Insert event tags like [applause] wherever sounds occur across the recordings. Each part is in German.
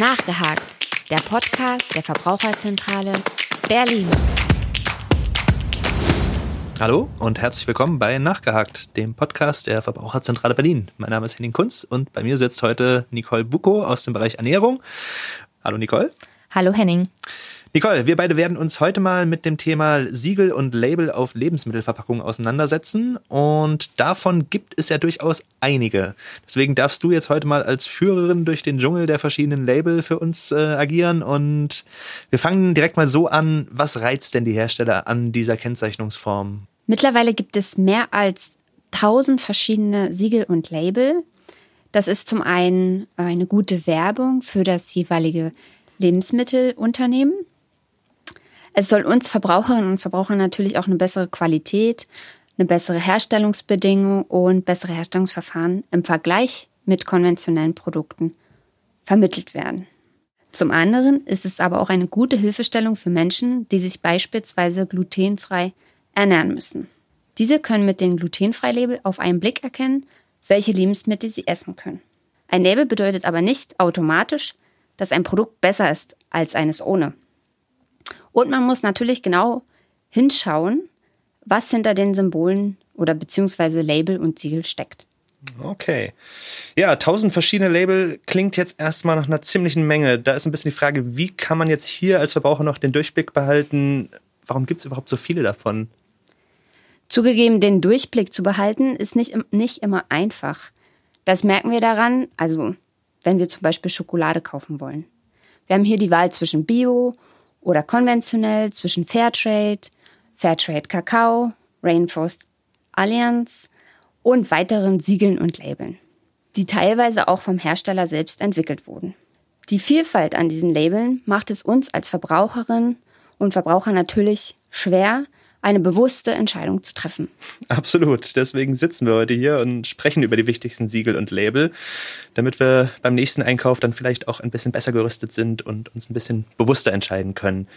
Nachgehakt, der Podcast der Verbraucherzentrale Berlin. Hallo und herzlich willkommen bei Nachgehakt, dem Podcast der Verbraucherzentrale Berlin. Mein Name ist Henning Kunz und bei mir sitzt heute Nicole Bucko aus dem Bereich Ernährung. Hallo Nicole. Hallo Henning. Nicole, wir beide werden uns heute mal mit dem Thema Siegel und Label auf Lebensmittelverpackungen auseinandersetzen. Und davon gibt es ja durchaus einige. Deswegen darfst du jetzt heute mal als Führerin durch den Dschungel der verschiedenen Label für uns äh, agieren. Und wir fangen direkt mal so an. Was reizt denn die Hersteller an dieser Kennzeichnungsform? Mittlerweile gibt es mehr als 1000 verschiedene Siegel und Label. Das ist zum einen eine gute Werbung für das jeweilige Lebensmittelunternehmen. Es soll uns Verbraucherinnen und Verbrauchern natürlich auch eine bessere Qualität, eine bessere Herstellungsbedingung und bessere Herstellungsverfahren im Vergleich mit konventionellen Produkten vermittelt werden. Zum anderen ist es aber auch eine gute Hilfestellung für Menschen, die sich beispielsweise glutenfrei ernähren müssen. Diese können mit dem Glutenfrei-Label auf einen Blick erkennen, welche Lebensmittel sie essen können. Ein Label bedeutet aber nicht automatisch, dass ein Produkt besser ist als eines ohne. Und man muss natürlich genau hinschauen, was hinter den Symbolen oder beziehungsweise Label und Siegel steckt. Okay. Ja, tausend verschiedene Label klingt jetzt erstmal nach einer ziemlichen Menge. Da ist ein bisschen die Frage, wie kann man jetzt hier als Verbraucher noch den Durchblick behalten? Warum gibt es überhaupt so viele davon? Zugegeben, den Durchblick zu behalten, ist nicht, nicht immer einfach. Das merken wir daran, also wenn wir zum Beispiel Schokolade kaufen wollen. Wir haben hier die Wahl zwischen Bio oder konventionell, zwischen Fairtrade, Fairtrade Kakao, Rainforest Alliance und weiteren Siegeln und Labeln, die teilweise auch vom Hersteller selbst entwickelt wurden. Die Vielfalt an diesen Labeln macht es uns als Verbraucherin und Verbraucher natürlich schwer, eine bewusste Entscheidung zu treffen. Absolut. Deswegen sitzen wir heute hier und sprechen über die wichtigsten Siegel und Label, damit wir beim nächsten Einkauf dann vielleicht auch ein bisschen besser gerüstet sind und uns ein bisschen bewusster entscheiden können.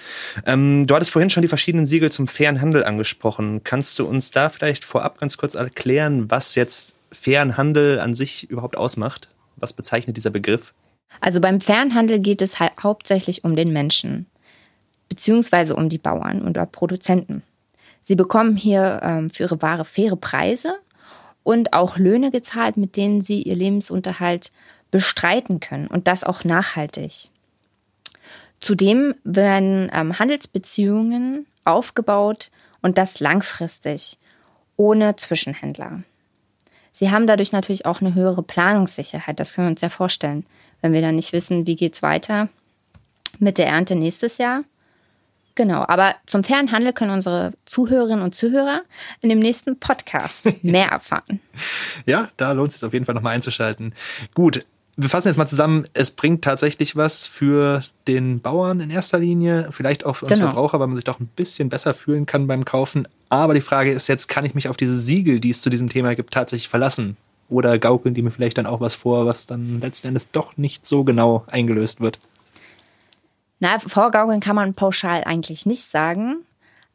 Ähm, du hattest vorhin schon die verschiedenen Siegel zum fairen Handel angesprochen. Kannst du uns da vielleicht vorab ganz kurz erklären, was jetzt fairen Handel an sich überhaupt ausmacht? Was bezeichnet dieser Begriff? Also beim fairen Handel geht es ha hauptsächlich um den Menschen, beziehungsweise um die Bauern und Produzenten. Sie bekommen hier ähm, für ihre Ware faire Preise und auch Löhne gezahlt, mit denen sie ihr Lebensunterhalt bestreiten können und das auch nachhaltig. Zudem werden ähm, Handelsbeziehungen aufgebaut und das langfristig, ohne Zwischenhändler. Sie haben dadurch natürlich auch eine höhere Planungssicherheit, das können wir uns ja vorstellen. Wenn wir dann nicht wissen, wie geht's weiter mit der Ernte nächstes Jahr, Genau, aber zum fairen Handel können unsere Zuhörerinnen und Zuhörer in dem nächsten Podcast [laughs] mehr erfahren. ja, da lohnt es sich auf jeden Fall nochmal einzuschalten. Gut, wir fassen jetzt mal zusammen, es bringt tatsächlich was für den Bauern in erster Linie, vielleicht auch für uns genau. Verbraucher, weil man sich doch ein bisschen besser fühlen kann beim Kaufen. Aber die Frage ist jetzt, kann ich mich auf diese Siegel, die es zu diesem Thema gibt, tatsächlich verlassen? Oder gaukeln die mir vielleicht dann auch was vor, was dann letzten Endes doch nicht so genau eingelöst wird? Na, vorgaukeln kann man pauschal eigentlich nicht sagen.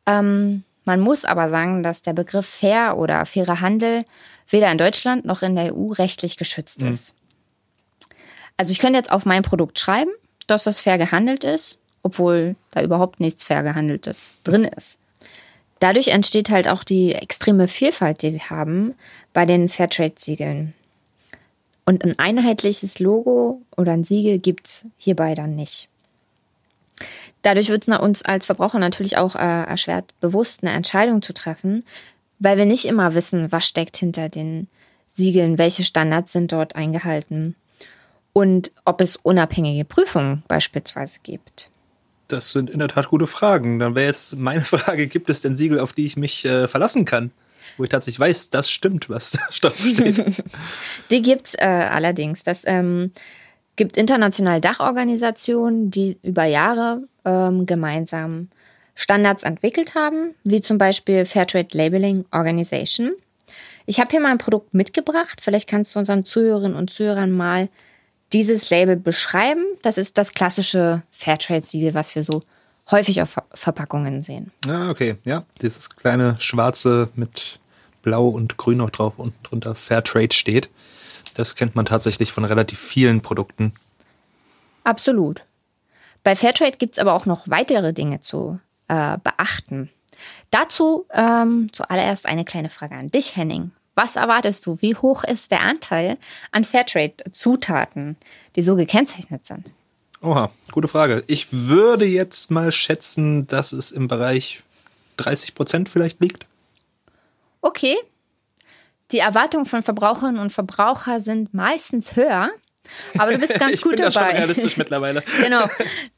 Ähm, man muss aber sagen, dass der Begriff fair oder fairer Handel weder in Deutschland noch in der EU rechtlich geschützt mhm. ist. Also ich könnte jetzt auf mein Produkt schreiben, dass das fair gehandelt ist, obwohl da überhaupt nichts fair gehandeltes drin ist. Dadurch entsteht halt auch die extreme Vielfalt, die wir haben bei den Fairtrade-Siegeln. Und ein einheitliches Logo oder ein Siegel gibt's hierbei dann nicht. Dadurch wird es uns als Verbraucher natürlich auch äh, erschwert, bewusst eine Entscheidung zu treffen, weil wir nicht immer wissen, was steckt hinter den Siegeln, welche Standards sind dort eingehalten und ob es unabhängige Prüfungen beispielsweise gibt. Das sind in der Tat gute Fragen. Dann wäre jetzt meine [laughs] Frage, gibt es denn Siegel, auf die ich mich äh, verlassen kann? Wo ich tatsächlich weiß, das stimmt, was [laughs] da steht. [laughs] die gibt's äh, allerdings. Das ähm, gibt internationale Dachorganisationen, die über Jahre ähm, gemeinsam Standards entwickelt haben, wie zum Beispiel Fairtrade Labeling Organization. Ich habe hier mal ein Produkt mitgebracht. Vielleicht kannst du unseren Zuhörerinnen und Zuhörern mal dieses Label beschreiben. Das ist das klassische Fairtrade-Siegel, was wir so häufig auf Verpackungen sehen. Ah, okay. Ja, dieses kleine schwarze mit blau und grün noch drauf unten drunter Fairtrade steht. Das kennt man tatsächlich von relativ vielen Produkten. Absolut. Bei Fairtrade gibt es aber auch noch weitere Dinge zu äh, beachten. Dazu ähm, zuallererst eine kleine Frage an dich, Henning. Was erwartest du? Wie hoch ist der Anteil an Fairtrade-Zutaten, die so gekennzeichnet sind? Oha, gute Frage. Ich würde jetzt mal schätzen, dass es im Bereich 30 Prozent vielleicht liegt. Okay. Die Erwartungen von Verbraucherinnen und Verbrauchern sind meistens höher, aber du bist [laughs] ganz ich gut bin dabei. Da schon realistisch [laughs] mittlerweile. genau,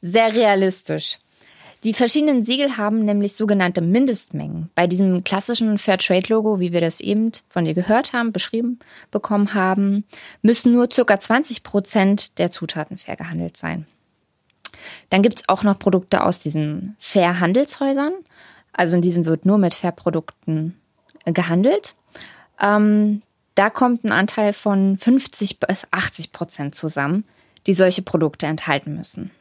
sehr realistisch. Die verschiedenen Siegel haben nämlich sogenannte Mindestmengen. Bei diesem klassischen Fairtrade-Logo, wie wir das eben von dir gehört haben, beschrieben bekommen haben, müssen nur ca. 20 Prozent der Zutaten fair gehandelt sein. Dann gibt es auch noch Produkte aus diesen Fair-Handelshäusern. Also in diesen wird nur mit Fair-Produkten äh, gehandelt. Ähm, da kommt ein Anteil von 50 bis 80 Prozent zusammen, die solche Produkte enthalten müssen.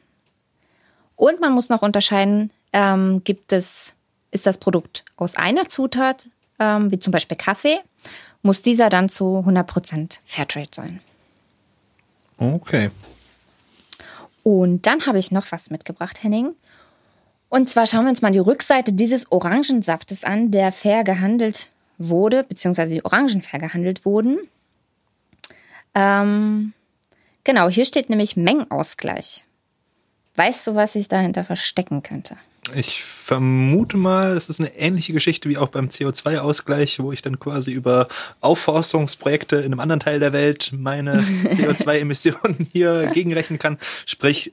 Und man muss noch unterscheiden, ähm, gibt es, ist das Produkt aus einer Zutat, ähm, wie zum Beispiel Kaffee, muss dieser dann zu 100% Fairtrade sein. Okay. Und dann habe ich noch was mitgebracht, Henning. Und zwar schauen wir uns mal die Rückseite dieses Orangensaftes an, der fair gehandelt wurde, beziehungsweise die Orangen fair gehandelt wurden. Ähm, genau, hier steht nämlich Mengenausgleich. Weißt du, was sich dahinter verstecken könnte? Ich vermute mal, es ist eine ähnliche Geschichte wie auch beim CO2-Ausgleich, wo ich dann quasi über Aufforstungsprojekte in einem anderen Teil der Welt meine [laughs] CO2-Emissionen hier gegenrechnen kann. Sprich,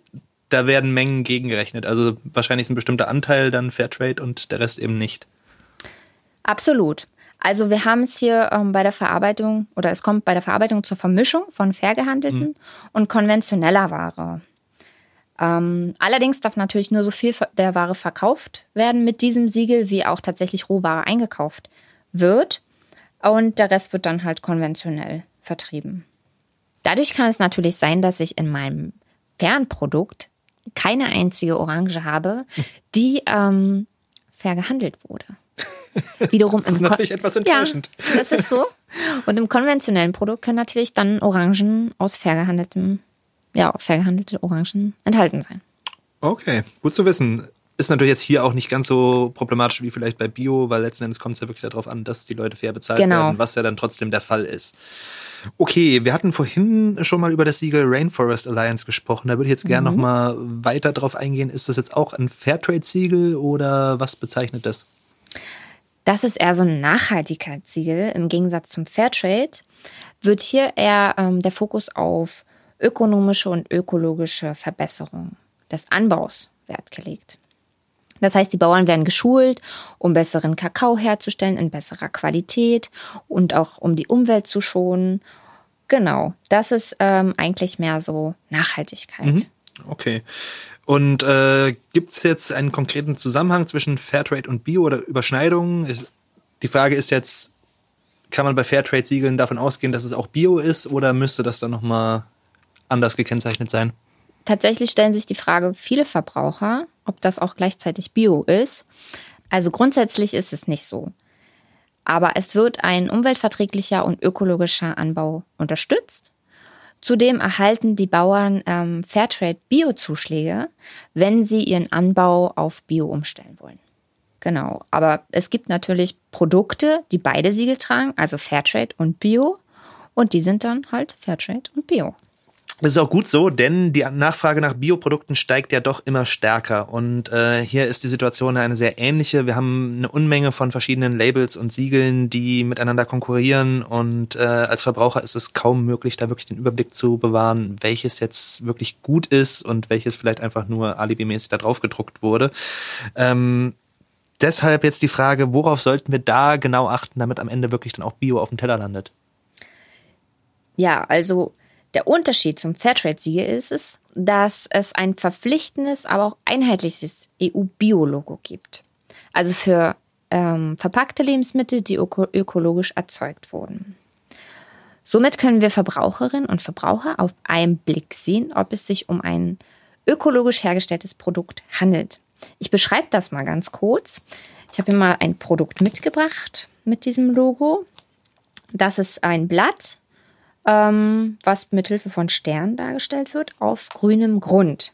da werden Mengen gegengerechnet. Also wahrscheinlich ist ein bestimmter Anteil dann Fairtrade und der Rest eben nicht. Absolut. Also wir haben es hier ähm, bei der Verarbeitung oder es kommt bei der Verarbeitung zur Vermischung von fair gehandelten mhm. und konventioneller Ware. Ähm, allerdings darf natürlich nur so viel der Ware verkauft werden mit diesem Siegel, wie auch tatsächlich Rohware eingekauft wird. Und der Rest wird dann halt konventionell vertrieben. Dadurch kann es natürlich sein, dass ich in meinem Fernprodukt keine einzige Orange habe, [laughs] die ähm, fair gehandelt wurde. Wiederum das ist natürlich etwas enttäuschend. Ja, das ist so. Und im konventionellen Produkt können natürlich dann Orangen aus fair gehandeltem ja, fair gehandelte Orangen enthalten sein. Okay, gut zu wissen. Ist natürlich jetzt hier auch nicht ganz so problematisch wie vielleicht bei Bio, weil letzten Endes kommt es ja wirklich darauf an, dass die Leute fair bezahlt genau. werden, was ja dann trotzdem der Fall ist. Okay, wir hatten vorhin schon mal über das Siegel Rainforest Alliance gesprochen. Da würde ich jetzt gerne mhm. noch mal weiter drauf eingehen. Ist das jetzt auch ein Fairtrade-Siegel oder was bezeichnet das? Das ist eher so ein Nachhaltigkeitssiegel. Im Gegensatz zum Fairtrade wird hier eher ähm, der Fokus auf ökonomische und ökologische Verbesserung des Anbaus Wert gelegt. Das heißt, die Bauern werden geschult, um besseren Kakao herzustellen in besserer Qualität und auch um die Umwelt zu schonen. Genau, das ist ähm, eigentlich mehr so Nachhaltigkeit. Mhm. Okay. Und äh, gibt es jetzt einen konkreten Zusammenhang zwischen Fairtrade und Bio oder Überschneidungen? Die Frage ist jetzt, kann man bei Fairtrade-Siegeln davon ausgehen, dass es auch Bio ist oder müsste das dann nochmal anders gekennzeichnet sein? Tatsächlich stellen sich die Frage viele Verbraucher, ob das auch gleichzeitig Bio ist. Also grundsätzlich ist es nicht so. Aber es wird ein umweltverträglicher und ökologischer Anbau unterstützt. Zudem erhalten die Bauern ähm, Fairtrade Bio-Zuschläge, wenn sie ihren Anbau auf Bio umstellen wollen. Genau. Aber es gibt natürlich Produkte, die beide Siegel tragen, also Fairtrade und Bio. Und die sind dann halt Fairtrade und Bio. Das ist auch gut so, denn die Nachfrage nach Bioprodukten steigt ja doch immer stärker. Und äh, hier ist die Situation eine sehr ähnliche. Wir haben eine Unmenge von verschiedenen Labels und Siegeln, die miteinander konkurrieren. Und äh, als Verbraucher ist es kaum möglich, da wirklich den Überblick zu bewahren, welches jetzt wirklich gut ist und welches vielleicht einfach nur alibimäßig da drauf gedruckt wurde. Ähm, deshalb jetzt die Frage, worauf sollten wir da genau achten, damit am Ende wirklich dann auch Bio auf dem Teller landet? Ja, also der Unterschied zum Fairtrade-Siegel ist es, dass es ein verpflichtendes, aber auch einheitliches EU-Bio-Logo gibt. Also für ähm, verpackte Lebensmittel, die öko ökologisch erzeugt wurden. Somit können wir Verbraucherinnen und Verbraucher auf einen Blick sehen, ob es sich um ein ökologisch hergestelltes Produkt handelt. Ich beschreibe das mal ganz kurz. Ich habe hier mal ein Produkt mitgebracht mit diesem Logo. Das ist ein Blatt ähm, was mithilfe von Sternen dargestellt wird, auf grünem Grund.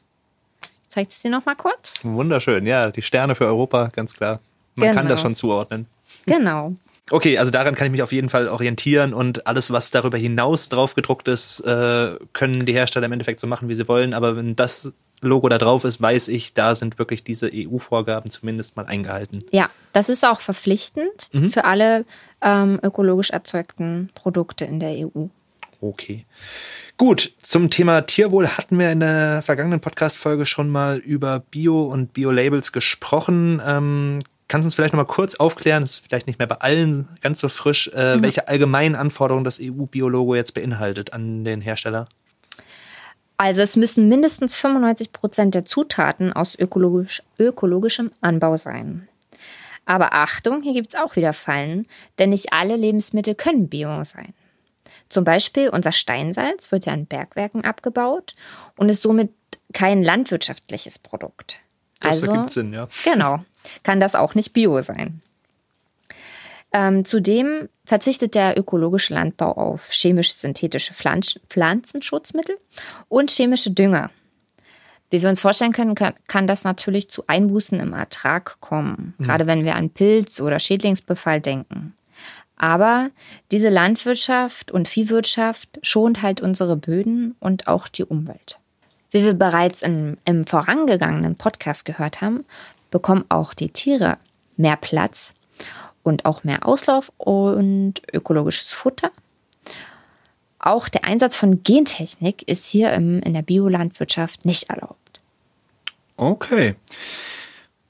Zeigt es dir noch mal kurz? Wunderschön, ja, die Sterne für Europa, ganz klar. Man genau. kann das genau. schon zuordnen. Genau. [laughs] Okay, also daran kann ich mich auf jeden Fall orientieren und alles, was darüber hinaus drauf gedruckt ist, äh, können die Hersteller im Endeffekt so machen, wie sie wollen. Aber wenn das Logo da drauf ist, weiß ich, da sind wirklich diese EU-Vorgaben zumindest mal eingehalten. Ja, das ist auch verpflichtend mhm. für alle ähm, ökologisch erzeugten Produkte in der EU. Okay. Gut, zum Thema Tierwohl hatten wir in der vergangenen Podcast-Folge schon mal über Bio- und Bio-Labels gesprochen. Ähm, kannst du uns vielleicht noch mal kurz aufklären, das ist vielleicht nicht mehr bei allen ganz so frisch, äh, mhm. welche allgemeinen Anforderungen das EU-Bio-Logo jetzt beinhaltet an den Hersteller? Also es müssen mindestens 95 Prozent der Zutaten aus ökologisch, ökologischem Anbau sein. Aber Achtung, hier gibt es auch wieder Fallen, denn nicht alle Lebensmittel können Bio sein. Zum Beispiel unser Steinsalz wird ja in Bergwerken abgebaut und ist somit kein landwirtschaftliches Produkt. Das also, ergibt Sinn, ja. Genau, kann das auch nicht Bio sein. Ähm, zudem verzichtet der ökologische Landbau auf chemisch-synthetische Pflanz Pflanzenschutzmittel und chemische Dünger. Wie wir uns vorstellen können, kann, kann das natürlich zu Einbußen im Ertrag kommen, mhm. gerade wenn wir an Pilz- oder Schädlingsbefall denken. Aber diese Landwirtschaft und Viehwirtschaft schont halt unsere Böden und auch die Umwelt. Wie wir bereits in, im vorangegangenen Podcast gehört haben, bekommen auch die Tiere mehr Platz und auch mehr Auslauf und ökologisches Futter. Auch der Einsatz von Gentechnik ist hier im, in der Biolandwirtschaft nicht erlaubt. Okay.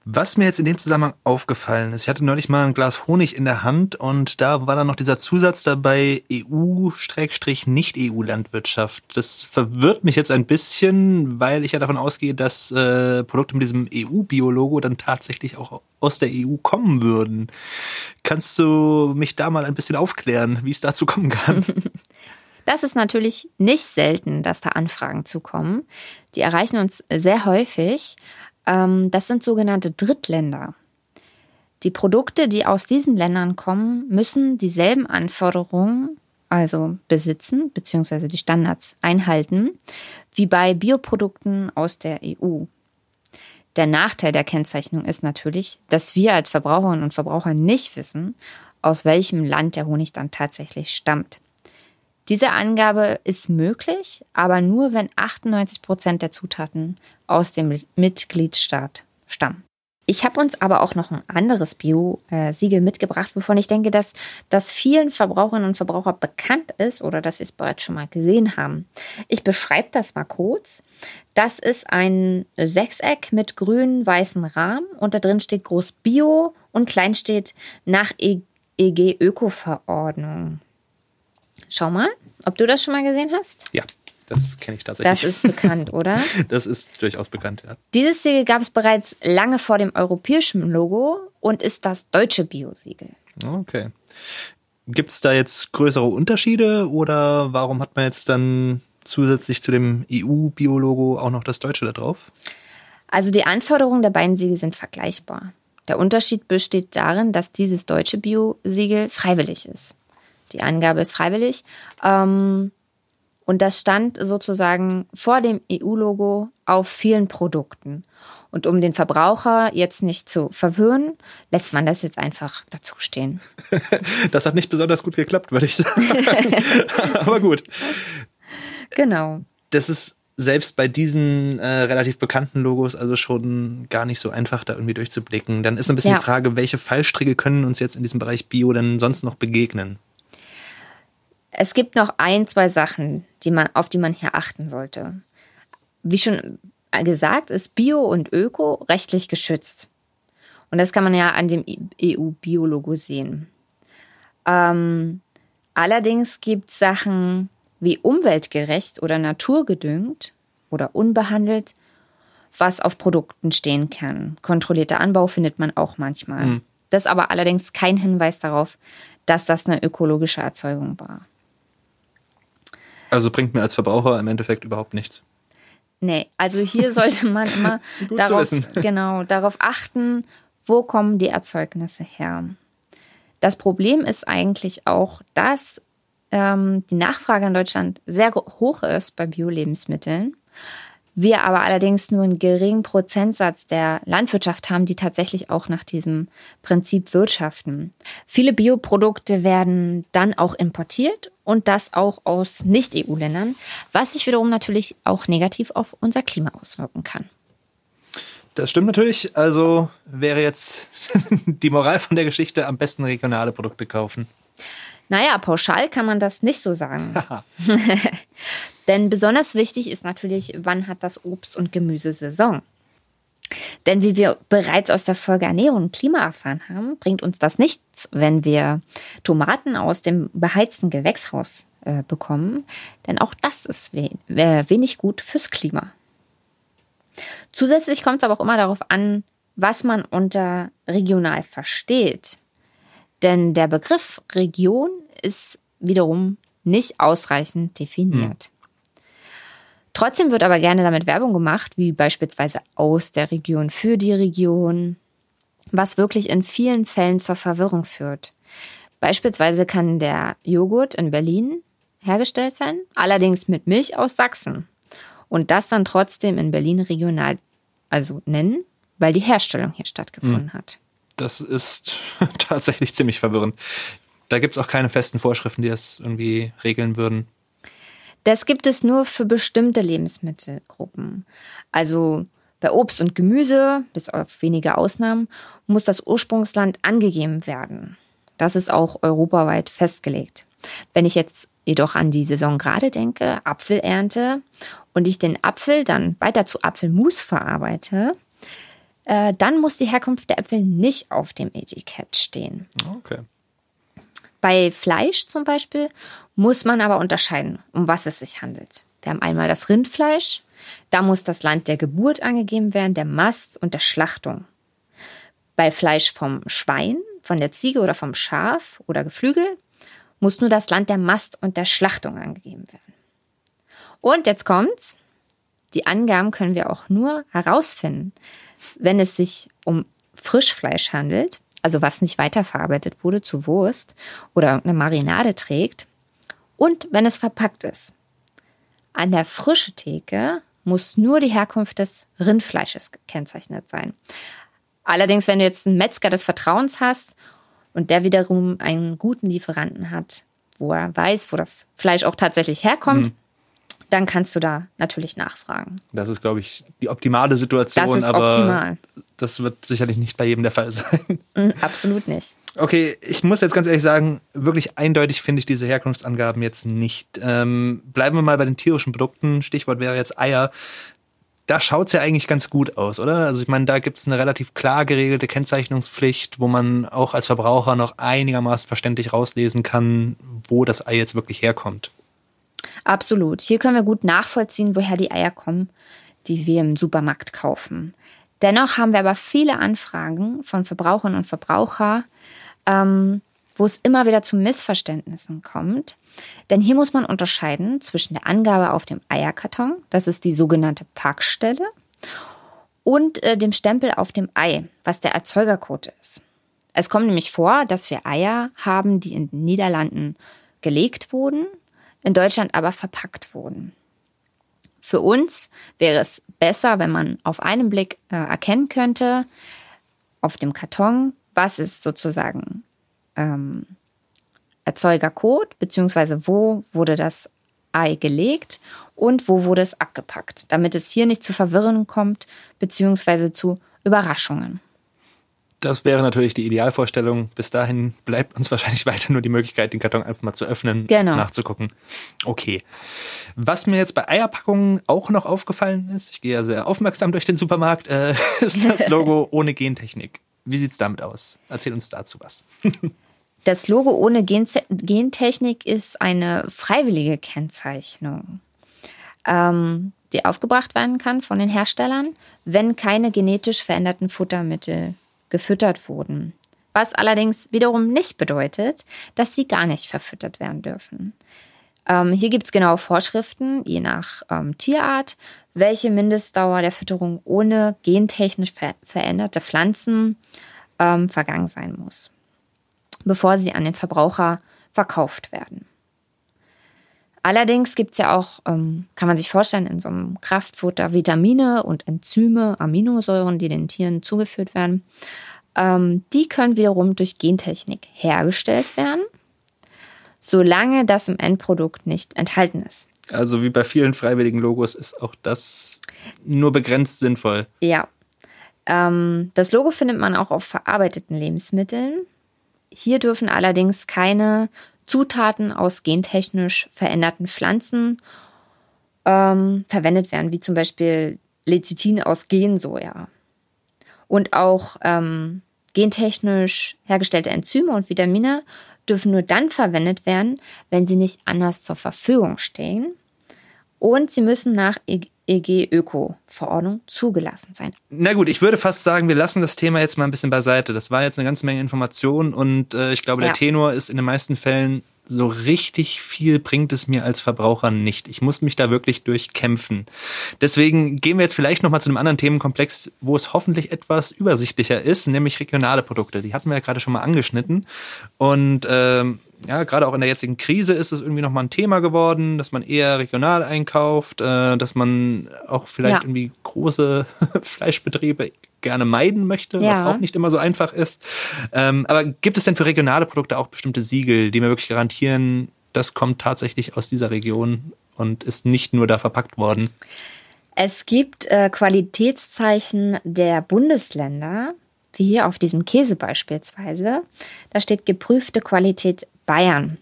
Was mir jetzt in dem Zusammenhang aufgefallen ist, ich hatte neulich mal ein Glas Honig in der Hand und da war dann noch dieser Zusatz dabei EU-Nicht-EU-Landwirtschaft. Das verwirrt mich jetzt ein bisschen, weil ich ja davon ausgehe, dass äh, Produkte mit diesem EU-Biologo dann tatsächlich auch aus der EU kommen würden. Kannst du mich da mal ein bisschen aufklären, wie es dazu kommen kann? [laughs] Das ist natürlich nicht selten, dass da Anfragen zukommen. Die erreichen uns sehr häufig. Ähm, das sind sogenannte Drittländer. Die Produkte, die aus diesen Ländern kommen, müssen dieselben Anforderungen, also besitzen, beziehungsweise die Standards einhalten, wie bei Bioprodukten aus der EU. Der Nachteil der Kennzeichnung ist natürlich, dass wir als Verbraucherinnen und Verbraucher nicht wissen, aus welchem Land der Honig dann tatsächlich stammt. Diese Angabe ist möglich, aber nur, wenn 98 Prozent der Zutaten aus dem Mitgliedstaat stammen. Ich habe uns aber auch noch ein anderes Bio-Siegel mitgebracht, wovon ich denke, dass das vielen Verbraucherinnen und Verbrauchern bekannt ist oder dass sie es bereits schon mal gesehen haben. Ich beschreibe das mal kurz. Das ist ein Sechseck mit grün-weißen Rahmen und da drin steht groß Bio und klein steht nach EG Öko-Verordnung. Schau mal, ob du das schon mal gesehen hast. Ja. Das kenne ich tatsächlich. Das ist bekannt, oder? [laughs] Das ist durchaus bekannt, ja. Dieses Siegel gab es bereits lange vor dem europäischen Logo und ist das deutsche Bio-Siegel. Okay. Gibt es da jetzt größere Unterschiede oder warum hat man jetzt dann zusätzlich zu dem EU-Bio-Logo auch noch das deutsche da drauf? Also die Anforderungen der beiden Siegel sind vergleichbar. Der Unterschied besteht darin, dass dieses deutsche Bio-Siegel freiwillig ist. Die Angabe ist freiwillig. Ähm, und das stand sozusagen vor dem EU-Logo auf vielen Produkten. Und um den Verbraucher jetzt nicht zu verwirren, lässt man das jetzt einfach dazu stehen. [laughs] Das hat nicht besonders gut geklappt, würde ich sagen. [laughs] Aber gut. Genau. Das ist selbst bei diesen äh, relativ bekannten Logos also schon gar nicht so einfach, da irgendwie durchzublicken. Dann ist ein bisschen ja. die Frage, welche Fallstricke können uns jetzt in diesem Bereich Bio denn sonst noch begegnen? Es gibt noch ein, zwei Sachen, die man, auf die man hier achten sollte. Wie schon gesagt, ist Bio und Öko rechtlich geschützt. Und das kann man ja an dem EU-Biologo sehen. Ähm, allerdings gibt es Sachen wie umweltgerecht oder naturgedüngt oder unbehandelt, was auf Produkten stehen kann. Kontrollierter Anbau findet man auch manchmal. Mhm. Das ist aber allerdings kein Hinweis darauf, dass das eine ökologische Erzeugung war. Also bringt mir als Verbraucher im Endeffekt überhaupt nichts. Nee, also hier sollte man [laughs] immer darauf, genau, darauf achten, wo kommen die Erzeugnisse her. Das Problem ist eigentlich auch, dass ähm, die Nachfrage in Deutschland sehr hoch ist bei Bio-Lebensmitteln. Wir aber allerdings nur einen geringen Prozentsatz der Landwirtschaft haben, die tatsächlich auch nach diesem Prinzip wirtschaften. Viele Bioprodukte werden dann auch importiert und das auch aus Nicht-EU-Ländern, was sich wiederum natürlich auch negativ auf unser Klima auswirken kann. Das stimmt natürlich. Also wäre jetzt [laughs] die Moral von der Geschichte am besten regionale Produkte kaufen. Naja, pauschal kann man das nicht so sagen. [laughs] [laughs] Denn besonders wichtig ist natürlich, wann hat das Obst und Gemüse Saison? Denn wie wir bereits aus der Folge Ernährung und Klima erfahren haben, bringt uns das nichts, wenn wir Tomaten aus dem beheizten Gewächshaus äh, bekommen. Denn auch das ist we äh, wenig gut fürs Klima. Zusätzlich kommt es aber auch immer darauf an, was man unter regional versteht. Denn der Begriff Region ist wiederum nicht ausreichend definiert. Hm. Trotzdem wird aber gerne damit Werbung gemacht, wie beispielsweise aus der Region für die Region, was wirklich in vielen Fällen zur Verwirrung führt. Beispielsweise kann der Joghurt in Berlin hergestellt werden, allerdings mit Milch aus Sachsen. Und das dann trotzdem in Berlin regional also nennen, weil die Herstellung hier stattgefunden hm. hat. Das ist [laughs] tatsächlich ziemlich verwirrend. Da gibt es auch keine festen Vorschriften, die das irgendwie regeln würden. Das gibt es nur für bestimmte Lebensmittelgruppen. Also bei Obst und Gemüse, bis auf wenige Ausnahmen, muss das Ursprungsland angegeben werden. Das ist auch europaweit festgelegt. Wenn ich jetzt jedoch an die Saison gerade denke, Apfelernte, und ich den Apfel dann weiter zu Apfelmus verarbeite, äh, dann muss die Herkunft der Äpfel nicht auf dem Etikett stehen. Okay. Bei Fleisch zum Beispiel muss man aber unterscheiden, um was es sich handelt. Wir haben einmal das Rindfleisch, da muss das Land der Geburt angegeben werden, der Mast und der Schlachtung. Bei Fleisch vom Schwein, von der Ziege oder vom Schaf oder Geflügel muss nur das Land der Mast und der Schlachtung angegeben werden. Und jetzt kommt's. Die Angaben können wir auch nur herausfinden, wenn es sich um Frischfleisch handelt also was nicht weiterverarbeitet wurde zu Wurst oder eine Marinade trägt und wenn es verpackt ist. An der frischen Theke muss nur die Herkunft des Rindfleisches gekennzeichnet sein. Allerdings, wenn du jetzt einen Metzger des Vertrauens hast und der wiederum einen guten Lieferanten hat, wo er weiß, wo das Fleisch auch tatsächlich herkommt, mhm dann kannst du da natürlich nachfragen. Das ist, glaube ich, die optimale Situation, das ist aber optimal. das wird sicherlich nicht bei jedem der Fall sein. Mm, absolut nicht. Okay, ich muss jetzt ganz ehrlich sagen, wirklich eindeutig finde ich diese Herkunftsangaben jetzt nicht. Ähm, bleiben wir mal bei den tierischen Produkten. Stichwort wäre jetzt Eier. Da schaut es ja eigentlich ganz gut aus, oder? Also ich meine, da gibt es eine relativ klar geregelte Kennzeichnungspflicht, wo man auch als Verbraucher noch einigermaßen verständlich rauslesen kann, wo das Ei jetzt wirklich herkommt. Absolut. Hier können wir gut nachvollziehen, woher die Eier kommen, die wir im Supermarkt kaufen. Dennoch haben wir aber viele Anfragen von Verbraucherinnen und Verbrauchern, ähm, wo es immer wieder zu Missverständnissen kommt. Denn hier muss man unterscheiden zwischen der Angabe auf dem Eierkarton, das ist die sogenannte Packstelle, und äh, dem Stempel auf dem Ei, was der Erzeugercode ist. Es kommt nämlich vor, dass wir Eier haben, die in den Niederlanden gelegt wurden in Deutschland aber verpackt wurden. Für uns wäre es besser, wenn man auf einen Blick äh, erkennen könnte, auf dem Karton, was ist sozusagen ähm, Erzeugercode, beziehungsweise wo wurde das Ei gelegt und wo wurde es abgepackt, damit es hier nicht zu Verwirrungen kommt, beziehungsweise zu Überraschungen. Das wäre natürlich die Idealvorstellung. Bis dahin bleibt uns [laughs] wahrscheinlich weiter nur die Möglichkeit, den Karton einfach mal zu öffnen, genau. nachzugucken. Okay. Was mir jetzt bei Eierpackungen auch noch aufgefallen ist, ich gehe ja sehr aufmerksam durch den Supermarkt, äh, [laughs] ist das [laughs] Logo ohne Gentechnik. Wie sieht's damit aus? Erzähl uns dazu was. Das Logo ohne Gentechnik ist eine freiwillige Kennzeichnung, ähm, die aufgebracht werden kann von den Herstellern, wenn keine genetisch veränderten Futtermittel gefüttert wurden. Was allerdings wiederum nicht bedeutet, dass sie gar nicht verfüttert werden dürfen. Ähm, hier gibt es genaue Vorschriften, je nach ähm, Tierart, welche Mindestdauer der Fütterung ohne gentechnisch ver veränderte Pflanzen ähm, vergangen sein muss, bevor sie an den Verbraucher verkauft werden. Allerdings gibt es ja auch, ähm, kann man sich vorstellen, in so einem Kraftfutter Vitamine und Enzyme, Aminosäuren, die den Tieren zugeführt werden. Ähm, die können wiederum durch Gentechnik hergestellt werden, solange das im Endprodukt nicht enthalten ist. Also wie bei vielen freiwilligen Logos ist auch das nur begrenzt sinnvoll. Ja. Ähm, das Logo findet man auch auf verarbeiteten Lebensmitteln. Hier dürfen allerdings keine Zutaten aus gentechnisch veränderten Pflanzen ähm, verwendet werden, wie zum Beispiel Lecithin aus Gensoja. Und auch ähm, gentechnisch hergestellte Enzyme und Vitamine dürfen nur dann verwendet werden, wenn sie nicht anders zur Verfügung stehen. Und sie müssen nach EG-Öko-Verordnung zugelassen sein. Na gut, ich würde fast sagen, wir lassen das Thema jetzt mal ein bisschen beiseite. Das war jetzt eine ganze Menge Informationen und äh, ich glaube, der Tenor ist in den meisten Fällen so richtig viel bringt es mir als Verbraucher nicht. Ich muss mich da wirklich durchkämpfen. Deswegen gehen wir jetzt vielleicht noch mal zu einem anderen Themenkomplex, wo es hoffentlich etwas übersichtlicher ist, nämlich regionale Produkte. Die hatten wir ja gerade schon mal angeschnitten und ähm, ja, gerade auch in der jetzigen Krise ist es irgendwie nochmal ein Thema geworden, dass man eher regional einkauft, äh, dass man auch vielleicht ja. irgendwie große [laughs] Fleischbetriebe gerne meiden möchte, ja. was auch nicht immer so einfach ist. Ähm, aber gibt es denn für regionale Produkte auch bestimmte Siegel, die mir wirklich garantieren, das kommt tatsächlich aus dieser Region und ist nicht nur da verpackt worden? Es gibt äh, Qualitätszeichen der Bundesländer, wie hier auf diesem Käse beispielsweise. Da steht geprüfte Qualität Bayern.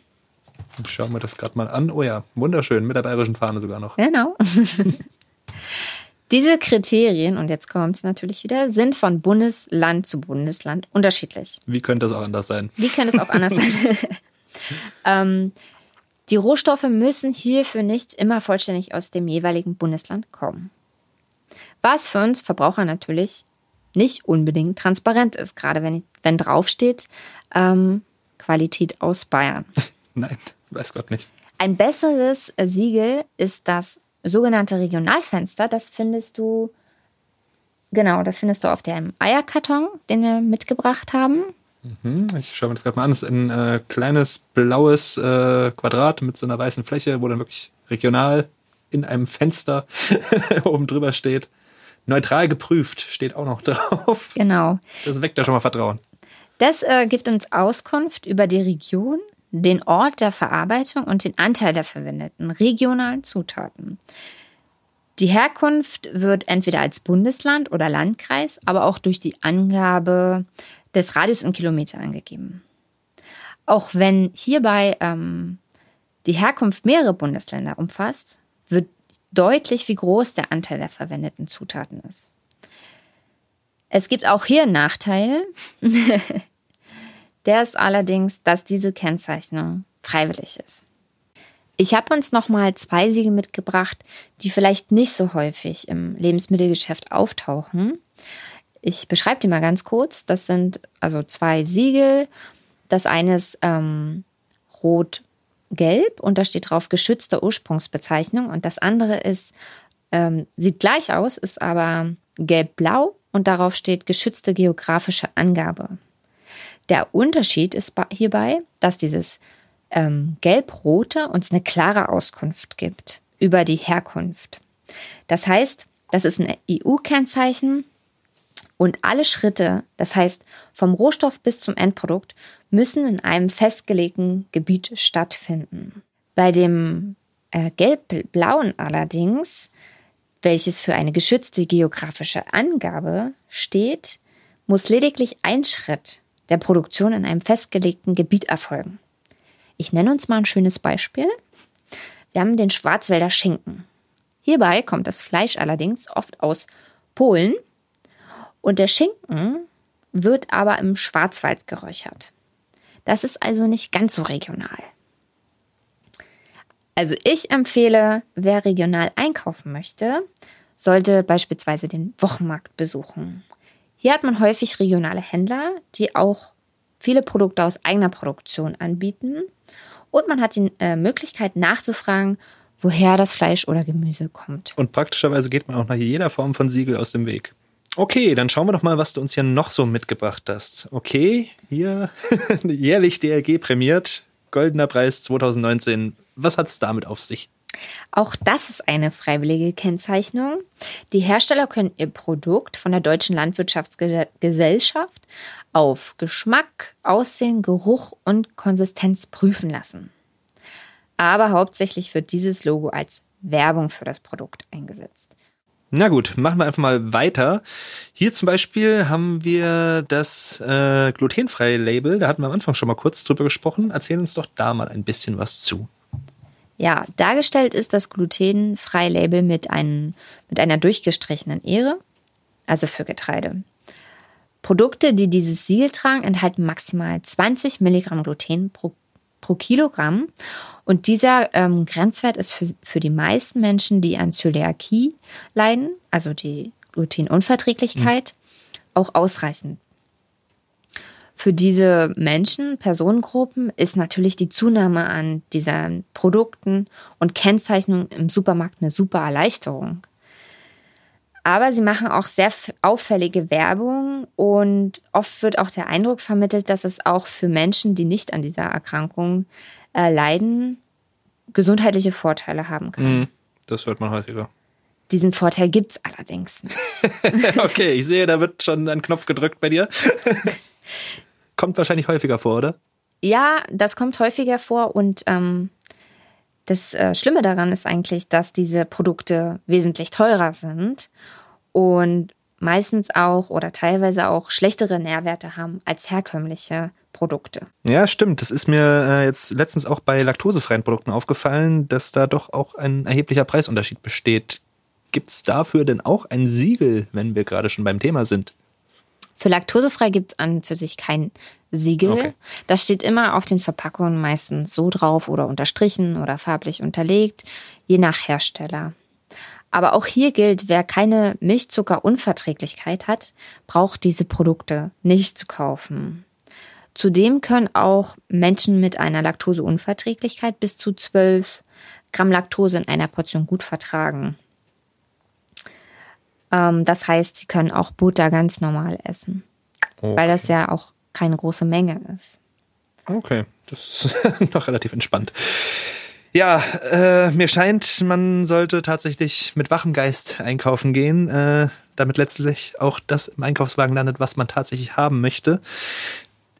Schauen wir das gerade mal an. Oh ja, wunderschön, mit der bayerischen Fahne sogar noch. Genau. [laughs] Diese Kriterien, und jetzt kommt es natürlich wieder, sind von Bundesland zu Bundesland unterschiedlich. Wie könnte es auch anders sein? Wie könnte es auch anders sein? [laughs] ähm, die Rohstoffe müssen hierfür nicht immer vollständig aus dem jeweiligen Bundesland kommen. Was für uns Verbraucher natürlich nicht unbedingt transparent ist, gerade wenn, wenn draufsteht, ähm, Qualität aus Bayern. [laughs] Nein, weiß Gott nicht. Ein besseres Siegel ist das sogenannte Regionalfenster. Das findest du, genau, das findest du auf dem Eierkarton, den wir mitgebracht haben. Mhm, ich schaue mir das gerade mal an. Das ist ein äh, kleines blaues äh, Quadrat mit so einer weißen Fläche, wo dann wirklich regional in einem Fenster [laughs] oben drüber steht. Neutral geprüft steht auch noch [laughs] drauf. Genau. Das weckt ja schon mal Vertrauen. Das äh, gibt uns Auskunft über die Region, den Ort der Verarbeitung und den Anteil der verwendeten regionalen Zutaten. Die Herkunft wird entweder als Bundesland oder Landkreis, aber auch durch die Angabe des Radius in Kilometer angegeben. Auch wenn hierbei ähm, die Herkunft mehrere Bundesländer umfasst, wird deutlich, wie groß der Anteil der verwendeten Zutaten ist. Es gibt auch hier einen Nachteil. [laughs] Der ist allerdings, dass diese Kennzeichnung freiwillig ist. Ich habe uns nochmal zwei Siegel mitgebracht, die vielleicht nicht so häufig im Lebensmittelgeschäft auftauchen. Ich beschreibe die mal ganz kurz. Das sind also zwei Siegel. Das eine ist ähm, rot-gelb und da steht drauf geschützte Ursprungsbezeichnung. Und das andere ist, ähm, sieht gleich aus, ist aber gelb-blau und darauf steht geschützte geografische Angabe. Der Unterschied ist hierbei, dass dieses ähm, Gelb-Rote uns eine klare Auskunft gibt über die Herkunft. Das heißt, das ist ein EU-Kennzeichen und alle Schritte, das heißt vom Rohstoff bis zum Endprodukt, müssen in einem festgelegten Gebiet stattfinden. Bei dem äh, Gelb-Blauen allerdings, welches für eine geschützte geografische Angabe steht, muss lediglich ein Schritt der Produktion in einem festgelegten Gebiet erfolgen. Ich nenne uns mal ein schönes Beispiel. Wir haben den Schwarzwälder Schinken. Hierbei kommt das Fleisch allerdings oft aus Polen und der Schinken wird aber im Schwarzwald geräuchert. Das ist also nicht ganz so regional. Also ich empfehle, wer regional einkaufen möchte, sollte beispielsweise den Wochenmarkt besuchen. Hier hat man häufig regionale Händler, die auch viele Produkte aus eigener Produktion anbieten. Und man hat die äh, Möglichkeit nachzufragen, woher das Fleisch oder Gemüse kommt. Und praktischerweise geht man auch nach jeder Form von Siegel aus dem Weg. Okay, dann schauen wir doch mal, was du uns hier noch so mitgebracht hast. Okay, hier [laughs] jährlich DLG prämiert, goldener Preis 2019. Was hat es damit auf sich? Auch das ist eine freiwillige Kennzeichnung. Die Hersteller können ihr Produkt von der Deutschen Landwirtschaftsgesellschaft auf Geschmack, Aussehen, Geruch und Konsistenz prüfen lassen. Aber hauptsächlich wird dieses Logo als Werbung für das Produkt eingesetzt. Na gut, machen wir einfach mal weiter. Hier zum Beispiel haben wir das äh, glutenfreie Label. Da hatten wir am Anfang schon mal kurz drüber gesprochen. Erzähl uns doch da mal ein bisschen was zu. Ja, dargestellt ist das glutenfreie Label mit, einem, mit einer durchgestrichenen Ehre, also für Getreide. Produkte, die dieses Siegel tragen, enthalten maximal 20 Milligramm Gluten pro, pro Kilogramm. Und dieser ähm, Grenzwert ist für, für die meisten Menschen, die an Zöliakie leiden, also die Glutenunverträglichkeit, mhm. auch ausreichend. Für diese Menschen, Personengruppen, ist natürlich die Zunahme an diesen Produkten und Kennzeichnungen im Supermarkt eine super Erleichterung. Aber sie machen auch sehr auffällige Werbung und oft wird auch der Eindruck vermittelt, dass es auch für Menschen, die nicht an dieser Erkrankung äh, leiden, gesundheitliche Vorteile haben kann. Mhm, das hört man häufiger. Diesen Vorteil gibt es allerdings nicht. [laughs] okay, ich sehe, da wird schon ein Knopf gedrückt bei dir. [laughs] kommt wahrscheinlich häufiger vor, oder? Ja, das kommt häufiger vor und ähm, das äh, Schlimme daran ist eigentlich, dass diese Produkte wesentlich teurer sind und meistens auch oder teilweise auch schlechtere Nährwerte haben als herkömmliche Produkte. Ja, stimmt. Das ist mir äh, jetzt letztens auch bei laktosefreien Produkten aufgefallen, dass da doch auch ein erheblicher Preisunterschied besteht. Gibt es dafür denn auch ein Siegel, wenn wir gerade schon beim Thema sind? Für laktosefrei gibt es an für sich kein Siegel. Okay. Das steht immer auf den Verpackungen meistens so drauf oder unterstrichen oder farblich unterlegt, je nach Hersteller. Aber auch hier gilt, wer keine Milchzuckerunverträglichkeit hat, braucht diese Produkte nicht zu kaufen. Zudem können auch Menschen mit einer Laktoseunverträglichkeit bis zu 12 Gramm Laktose in einer Portion gut vertragen. Ähm, das heißt, sie können auch Butter ganz normal essen. Okay. Weil das ja auch keine große Menge ist. Okay, das ist [laughs] noch relativ entspannt. Ja, äh, mir scheint, man sollte tatsächlich mit wachem Geist einkaufen gehen, äh, damit letztlich auch das im Einkaufswagen landet, was man tatsächlich haben möchte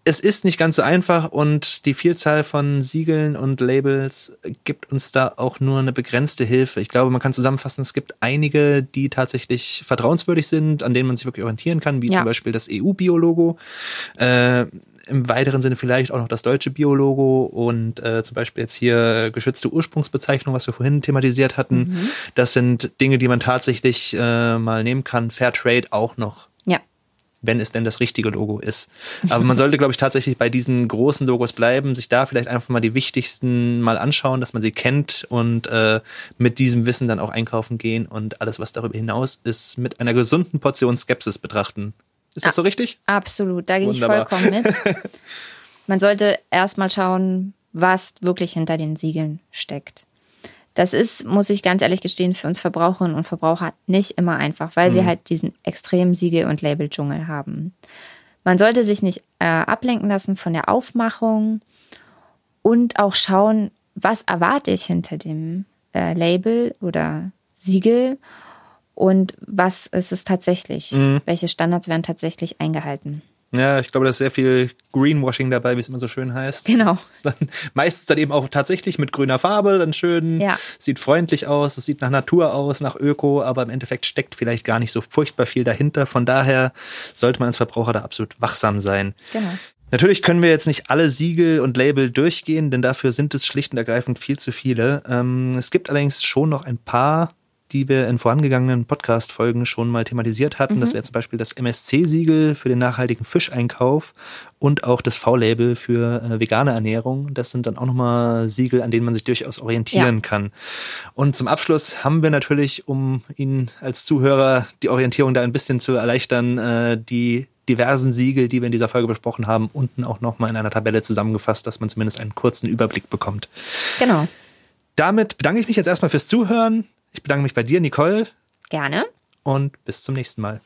es ist nicht ganz so einfach und die Vielzahl von Siegeln und Labels gibt uns da auch nur eine begrenzte Hilfe. Ich glaube, man kann zusammenfassen, es gibt einige, die tatsächlich vertrauenswürdig sind, an denen man sich wirklich orientieren kann, wie ja. zum Beispiel das EU-Biologo. Äh, im weiteren Sinne vielleicht auch noch das deutsche Biologo und äh, zum Beispiel jetzt hier geschützte Ursprungsbezeichnung, was wir vorhin thematisiert hatten. Mhm. Das sind Dinge, die man tatsächlich äh, mal nehmen kann. Fairtrade auch noch wenn es denn das richtige Logo ist. Aber man sollte, glaube ich, tatsächlich bei diesen großen Logos bleiben, sich da vielleicht einfach mal die wichtigsten mal anschauen, dass man sie kennt und äh, mit diesem Wissen dann auch einkaufen gehen und alles, was darüber hinaus ist, mit einer gesunden Portion Skepsis betrachten. Ist das so richtig? Absolut, da gehe ich vollkommen mit. [laughs] Man sollte erstmal schauen, was wirklich hinter den Siegeln steckt. Das ist, muss ich ganz ehrlich gestehen, für uns Verbraucherinnen und Verbraucher nicht immer einfach, weil mhm. wir halt diesen extremen Siegel- und Labeldschungel haben. Man sollte sich nicht äh, ablenken lassen von der Aufmachung und auch schauen, was erwarte ich hinter dem äh, Label oder Siegel und was ist es tatsächlich? Mhm. Welche Standards werden tatsächlich eingehalten? Ja, ich glaube, da ist sehr viel Greenwashing dabei, wie es immer so schön heißt. Genau. [laughs] Dann meistens dann eben auch tatsächlich mit grüner Farbe, dann schön, ja. sieht freundlich aus, es sieht nach Natur aus, nach Öko, aber im Endeffekt steckt vielleicht gar nicht so furchtbar viel dahinter. Von daher sollte man als Verbraucher da absolut wachsam sein. Genau. Natürlich können wir jetzt nicht alle Siegel und Label durchgehen, denn dafür sind es schlicht und ergreifend viel zu viele. Ähm, es gibt allerdings schon noch ein paar die wir in vorangegangenen Podcast-Folgen schon mal thematisiert hatten. Mhm. Das wäre zum Beispiel das MSC-Siegel für den nachhaltigen Fischeinkauf und auch das V-Label für äh, vegane Ernährung. Das sind dann auch nochmal Siegel, an denen man sich durchaus orientieren ja. kann. Und zum Abschluss haben wir natürlich, um Ihnen als Zuhörer die Orientierung da ein bisschen zu erleichtern, äh, die diversen Siegel, die wir in dieser Folge besprochen haben, unten auch nochmal in einer Tabelle zusammengefasst, dass man zumindest einen kurzen Überblick bekommt. Genau. Damit bedanke ich mich jetzt erstmal fürs Zuhören. Ich bedanke mich bei dir, Nicole. Gerne. Und bis zum nächsten Mal.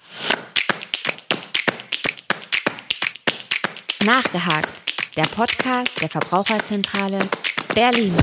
Nachgehakt. Der Podcast der Verbraucherzentrale Berlin.